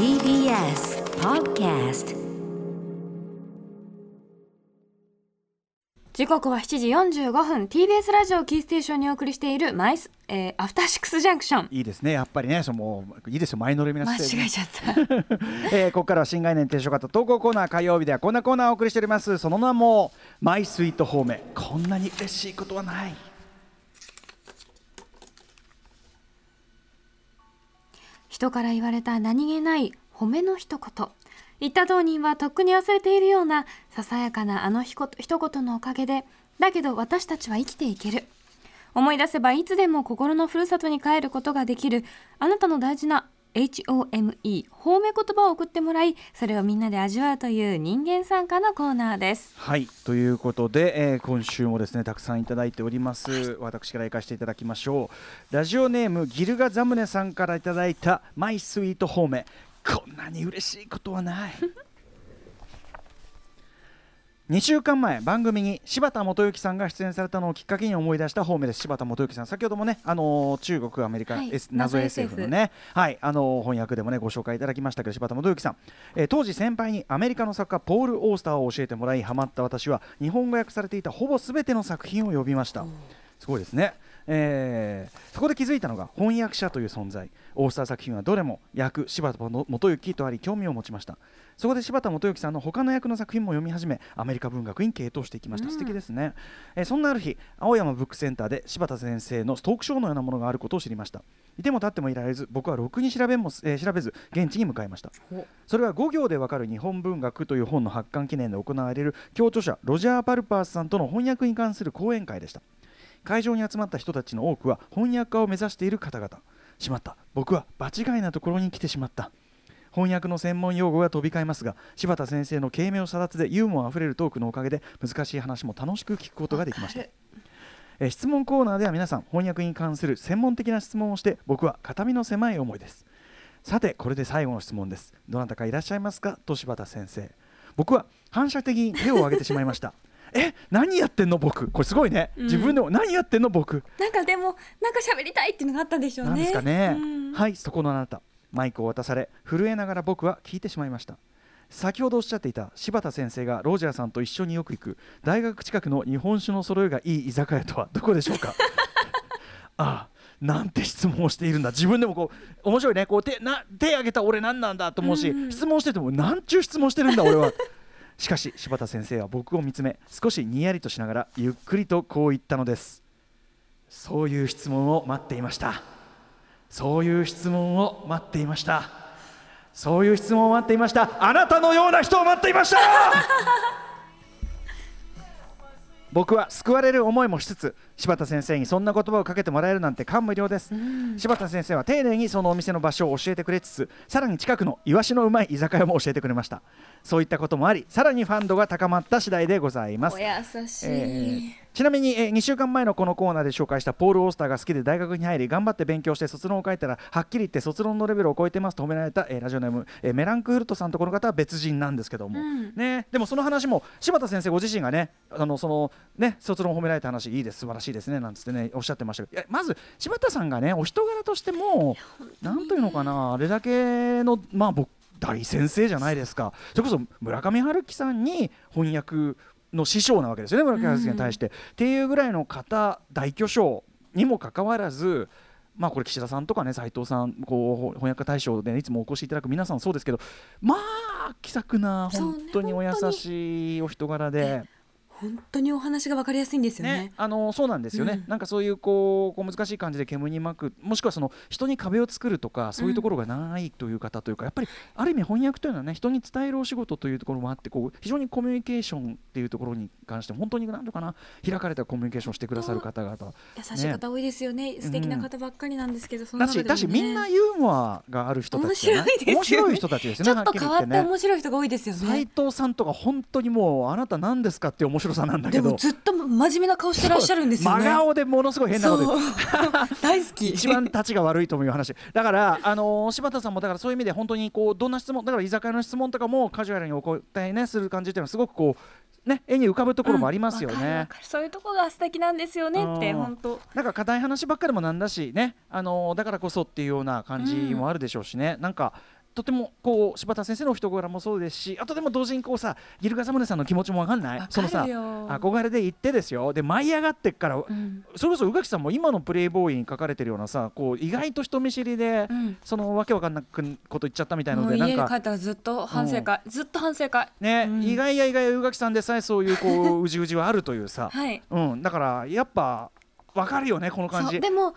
TBS Podcast 時刻は7時45分。TBS ラジオキーステーションにお送りしているマイス、えー、アフターシックスジャンクション。いいですね。やっぱりねそのいいですよ。前乗り皆間さん違えちゃった。えーここからは新概念提唱型投稿コーナー火曜日ではこんなコーナーをお送りしております。その名もマイスイートホームこんなに嬉しいことはない人から言われた何気ない褒めの一言。言った当人はとっくに忘れているようなささやかなあのひこ一言のおかげでだけど私たちは生きていける。思い出せばいつでも心のふるさとに帰ることができるあなたの大事な HOME 褒め言葉を送ってもらいそれをみんなで味わうという人間参加のコーナーです。はいということで、えー今週もですねたくさんいただいております、私から行かせていただきましょう。ラジオネームギルガザムネさんからいただいたマイスイートホームこんなに嬉しいことはない2週間前番組に柴田元幸さんが出演されたのをきっかけに思い出した方面です。柴田元幸さん。先ほどもね、あのー中国アメリカ、はい。S 謎謎 SF のねはい。あのー翻訳でもねご紹介いただきましたけど柴田元幸さん、えー当時先輩にアメリカの作家ポール・オースターを教えてもらいハマった私は日本語訳されていたほぼ全ての作品を読みました。すごいですねえーそこで気づいたのが翻訳者という存在。オースター作品はどれも役柴田元幸とあり興味を持ちました。そこで柴田元幸さんの他の役の作品も読み始めアメリカ文学に傾倒していきました、素敵ですね、えーそんなある日青山ブックセンターで柴田先生のトークショーのようなものがあることを知りました。いても立ってもいられず僕はろくに調べも、えー調べず現地に向かいました。それは5行でわかる日本文学という本の発刊記念で行われる共著者ロジャー・パルパースさんとの翻訳に関する講演会でした会場に集まった人たちの多くは翻訳家を目指している方々。しまった。僕は場違いなところに来てしまった。翻訳の専門用語が飛び交いますが柴田先生の軽妙さだつでユーモアあふれるトークのおかげで難しい話も楽しく聞くことができました。えー質問コーナーでは皆さん翻訳に関する専門的な質問をして僕は肩身の狭い思いです。さてこれで最後の質問です。どなたかいらっしゃいますか？と柴田先生。僕は反射的に手を挙げてしまいましたえ何やってんの僕？これすごいね、うん。自分でも何やってんの僕？なんかでもなんか喋りたいっていうのがあったんでしょうね。なんですかね、うん。はいそこのあなた。マイクを渡され震えながら僕は聞いてしまいました。先ほどおっしゃっていた柴田先生がロジャーさんと一緒によく行く大学近くの日本酒の揃いがいい居酒屋とはどこでしょうか？ああなんて質問をしているんだ。自分でもこう面白いね。こう手な手挙げた俺何なんだと思うし、うんうん。質問しててもなんちゅう質問してるんだ俺はしかし柴田先生は僕を見つめ少しにやりとしながらゆっくりとこう言ったのです。そういう質問を待っていました。そういう質問を待っていました。そういう質問を待っていました。あなたのような人を待っていました。僕は救われる思いもしつつ柴田先生にそんな言葉をかけてもらえるなんて感無量です、柴田先生は丁寧にそのお店の場所を教えてくれつつさらに近くのイワシのうまい居酒屋も教えてくれました。そういったこともありさらにファンドが高まった次第でございます。お優しい、えーちなみに、えー2週間前のこのコーナーで紹介したポール・オースターが好きで大学に入り頑張って勉強して卒論を書いたらはっきり言って卒論のレベルを超えてますと褒められた、えーラジオネーム、えーメランクフルトさんとこの方は別人なんですけども、うん。ね、でもその話も柴田先生ご自身がねあのそのね卒論を褒められた話いいです素晴らしいですねなんつってねおっしゃってましたけど。いやまず柴田さんがねお人柄としてもなんというのかなあれだけのまあ僕大先生じゃないですか。それこそ村上春樹さんに翻訳の師匠なわけですよね村上春樹に対して、っていうぐらいの方大巨匠にもかかわらずまあこれ岸田さんとかね斉藤さんこう翻訳家大賞で、いつもお越しいただく皆さんそうですけどまあ気さくな本当にお優しいお人柄で。本当にお話が分かりやすいんですよね。ね、あのそうなんですよね、うん。なんかそういうこうこう難しい感じで煙に巻くもしくはその人に壁を作るとかそういうところがないという方というか、やっぱりある意味翻訳というのはね人に伝えるお仕事というところもあってこう非常にコミュニケーションっていうところに関して本当に何ていうのかな開かれたコミュニケーションをしてくださる方々。優しい方多いですよね。素敵な方ばっかりなんですけど、その中でも、ね、だしみんなユーモアがある人たちね。面白い人たちですよちょっと変わって面白い人が多いですよ斉ね藤さんとか本当にもうあなた何ですかっていう面白さなんだけど。でもずっと真面目な顔してらっしゃるんですよね。真顔でものすごい変なこと 大好き。一番立ちが悪いという話。だから、あのー柴田さんもだからそういう意味で本当にこうどんな質問だから居酒屋の質問とかもカジュアルにお答えねする感じっていうのはすごくこうね絵に浮かぶところもありますよね。かるそういうとこが素敵なんですよねってうん。本当。なんか硬い話ばっかりもなんだしね、あのーだからこそっていうような感じもあるでしょうしね、なんかとてもこう柴田先生の人柄もそうですしあとでも同時にこうさギルガザムネさんの気持ちも分かんない？そのさ憧れで行ってですよ。で舞い上がってっから、うん、それこそ宇垣さんも今のプレイボーイに書かれてるようなさこう意外と人見知りで、うん、そのわけわかんなくこと言っちゃったみたいのでなんか帰ったらずっと反省会、うん、ずっと反省会。ね、意外や意外宇垣さんでさえそういうこう うじうじはあるというさ、はい、うん、だからやっぱわかるよねこの感じ。でも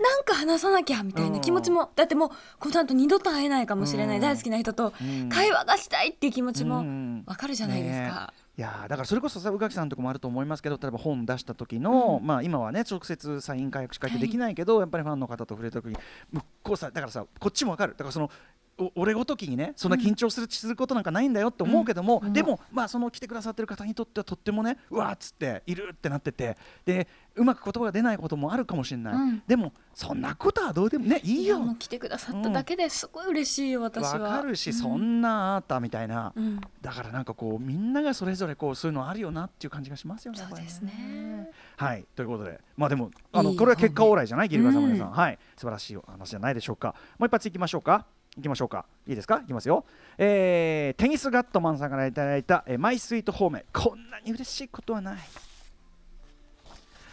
なんか話さなきゃみたいな気持ちも、だってもうこの後二度と会えないかもしれない、大好きな人と会話がしたいっていう気持ちもわかるじゃないですか。ねいやだからそれこそさ宇垣さんとこもあると思いますけど例えば本出した時の、うん、まあ今はね直接サイン会約しできないけど、はい、やっぱりファンの方と触れた時に向こうさだからさこっちもわかる。だからその俺ごときにねそんな緊張する,、することなんかないんだよって思うけども、うん、でも、まあ、その来てくださってる方にとってはとってもねうわっつっているってなっててでうまく言葉が出ないこともあるかもしれない、うん、でもそんなことはどうでもねいいよ。来てくださっただけですごい嬉しいよ、私は。わかるし、そんなあったみたいな、だからなんかこうみんながそれぞれこうそういうのあるよなっていう感じがしますよねそうですね。はい。ということで。まあでもあのこれは結果オーライじゃないギルガん、はい。素晴らしい話じゃないでしょうか。もう一発いきましょうかいきましょうか。いいですか？いきますよ、えー、テニスガットマンさんからいただいた、えー、マイスイートホーム。こんなに嬉しいことはない。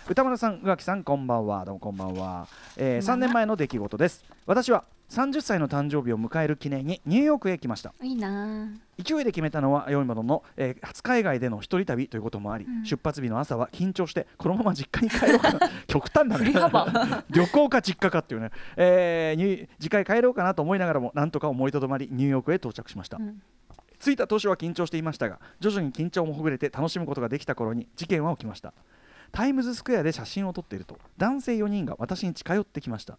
歌丸さん、宇垣さん、こんばんは。どうもこんばんは、えー、3年前の出来事です。私は30歳の誕生日を迎える記念にニューヨークへ来ました。いいな。勢いで決めたのは良いものの、えー、初海外での一人旅ということもあり、うん、出発日の朝は緊張してこのまま実家に帰ろうかな。極端だね。旅行か実家かっていうね、えー、次回帰ろうかなと思いながらもなんとか思いとどまりニューヨークへ到着しました、うん。着いた当初は緊張していましたが徐々に緊張もほぐれて楽しむことができた頃に事件は起きました。タイムズスクエアで写真を撮っていると男性4人が私に近寄ってきました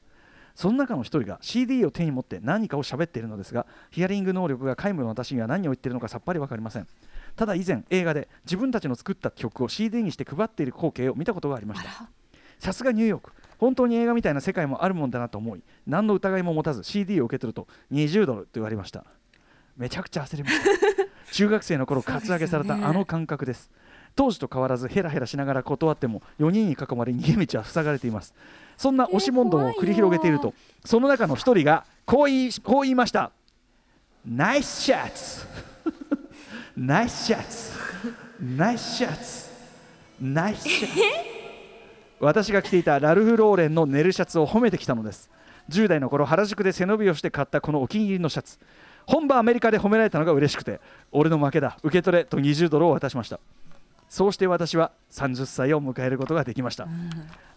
その中の1人が CD を手に持って何かを喋っているのですがヒアリング能力が皆無の私には何を言っているのかさっぱり分かりません。ただ以前映画で自分たちの作った曲を CD にして配っている光景を見たことがありました。さすがニューヨーク。本当に映画みたいな世界もあるもんだなと思い何の疑いも持たず CD を受け取ると20ドルと言われました。めちゃくちゃ焦りました。中学生の頃カツアゲされたあの感覚です当時と変わらずヘラヘラしながら断っても4人に囲まれ逃げ道は塞がれています。そんな押し問答を繰り広げているとその中の1人がこう言いこう言いました。ナイスシャツナイスシャツナイスシャツナイスシャツ私が着ていたラルフ・ローレンのネルシャツを褒めてきたのです。10代の頃原宿で背伸びをして買ったこのお気に入りのシャツ。本場アメリカで褒められたのが嬉しくて俺の負けだ。受け取れと20ドルを渡しましたそうして私は30歳を迎えることができました、うん、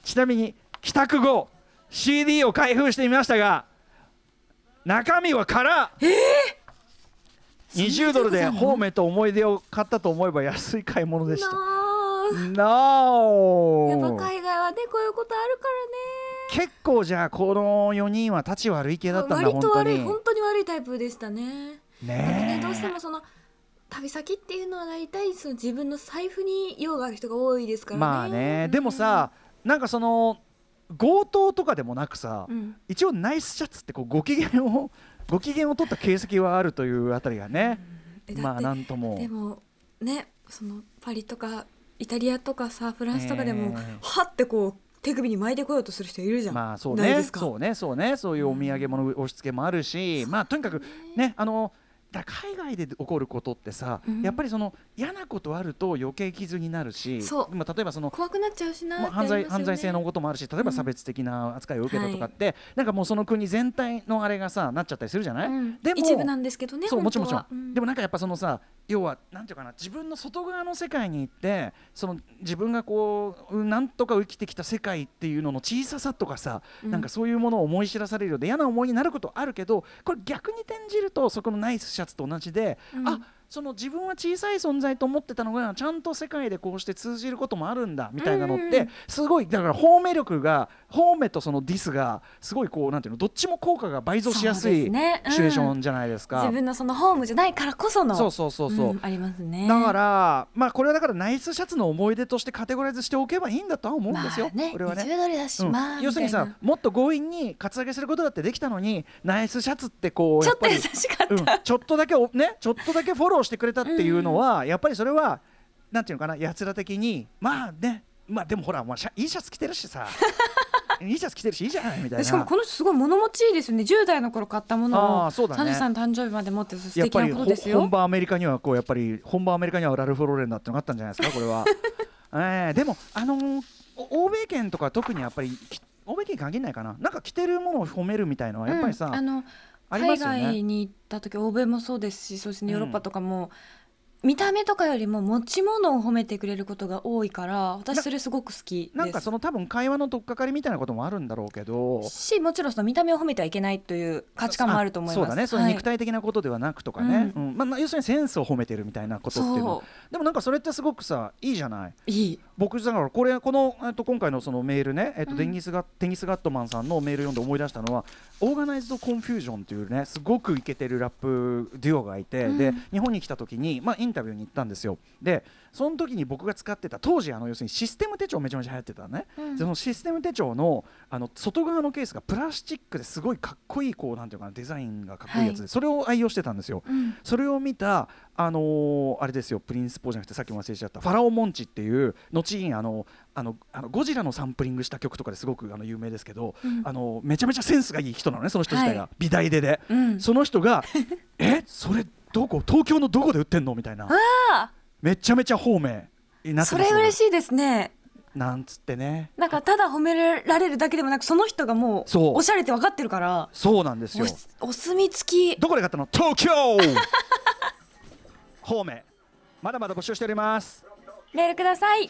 ちなみに帰宅後 CD を開封してみましたが中身は空、えー、20ドルでホーメと思い出を買ったと思えば安い買い物でした。なおやっぱ海外はねこういうことあるからね。結構じゃあこの4人は立ち悪い系だったんだ割と悪い本当に。悪いタイプでしたね。ねねどうしてもその旅先っていうのは大体その自分の財布に用がある人が多いですからね。まあね、でもさ、なんかその強盗とかでもなくさ、うん、一応ナイスシャツってこうご機嫌を ご機嫌を取った形跡はあるというあたりがね、うん、まあなんとも。でもねそのパリとかイタリアとかさフランスとかでも、えー、はってこう手首に巻いてこようとする人いるじゃん。まあそうね、そうね、そうね、そういうお土産物押し付けもあるし、うん、まあとにかくね、あの。だ海外で起こることってさ、うん、やっぱりその嫌なことあると余計傷になるしまあ、例えばその怖くなっちゃうしな、まあ、犯罪、ね、犯罪性のこともあるし例えば差別的な扱いを受けたとかって、うんはい、なんかもうその国全体のあれがさなっちゃったりするじゃない、うん、でも一部なんですけどねそうもちろんもちろん、でもなんかやっぱそのさ要はなんていうかな自分の外側の世界に行ってその自分がこうなんとか生きてきた世界っていうのの小ささとかさ、うん、なんかそういうものを思い知らされるようで嫌な思いになることあるけどこれ逆に転じるとそこのナイスシャツと同じで、うん、あその自分は小さい存在と思ってたのがちゃんと世界でこうして通じることもあるんだみたいなのってすごいだから方面力が方面とそのディスがすごいこうなんていうのどっちも効果が倍増しやすいシチュエーションじゃないですか。自分のそのホームじゃないからこそのそうそう。そうそう、うん、ありますね。だからまあこれはだからナイスシャツの思い出としてカテゴライズしておけばいいんだとは思うんですよ。まあね、これはね。うん。まあ、要するにさもっと強引にカツアゲすることだってできたのにナイスシャツってこうちょっと優しかった、うん、ちょっとだけねちょっとだけフォローしてくれたっていうのは、やっぱりそれはなんていうのかなやつら的にまあねまあでもほら、まあ、いいシャツ着てるしさ2シャツ着てるしいいじゃないみたいな。しかもこの人すごい物持ちいいですよね。10代の頃買ったものをあーそうだね。33誕生日まで持って素敵なやっぱりほことですよ。本場アメリカにはこうやっぱり本場アメリカにはラルフ・ローレンだってのがあったんじゃないですかこれは、えーでもあのーお欧米圏とか特にやっぱりき欧米圏に限らないかな。なんか着てるものを褒めるみたいのはやっぱりさ、うんあのありま海外に行った時欧米もそうですしそうですねうん。ヨーロッパとかも、見た目とかよりも持ち物を褒めてくれることが多いから私それすごく好きです。なんかその多分会話の取っかかりみたいなこともあるんだろうけど。しもちろんその見た目を褒めてはいけないという価値観もあると思います。そうだね。そういうはい肉体的なことではなくとかね、ううん。まあまあ、要するにセンスを褒めてるみたいなことっていうの。はそでもなんかそれってすごくさいいじゃない。ういい僕だからこれこの、えっと、今回のそのメールね、えっとうん。デニスガテニスガットマンさんのメール読んで思い出したのはオーガナイズドコンフュージョンというねすごくイケてるラップデュオがいて、うん。で日本に来た時に、まあ、インタビューに行ったんですよ。でその時に僕が使ってた当時あの要するにシステム手帳めちゃめちゃ流行ってたのね、そのシステム手帳のあの外側のケースがプラスチックですごいかっこいいこうなんていうかなデザインがかっこいいやつで、はい。それを愛用してたんですよ。うん。それを見た、あのーあれですよプリンスポーじゃなくてさっきも忘れちゃったファラオモンチっていう後にあのあのあのゴジラのサンプリングした曲とかですごくあの有名ですけど、うん。あのめちゃめちゃセンスがいい人なのねその人自体が、はい。美大でで、うん。その人が「え？それどこ？東京のどこで売ってんの?」みたいな。あめちゃめちゃ方面それ嬉しいですね。なんつってね。なんかただ褒められるだけでもなくその人がもうそう。おしゃれって分かってるから。そうなんですよ。おお墨付き。どこで買ったの？東京！方面まだまだ募集しております。メールください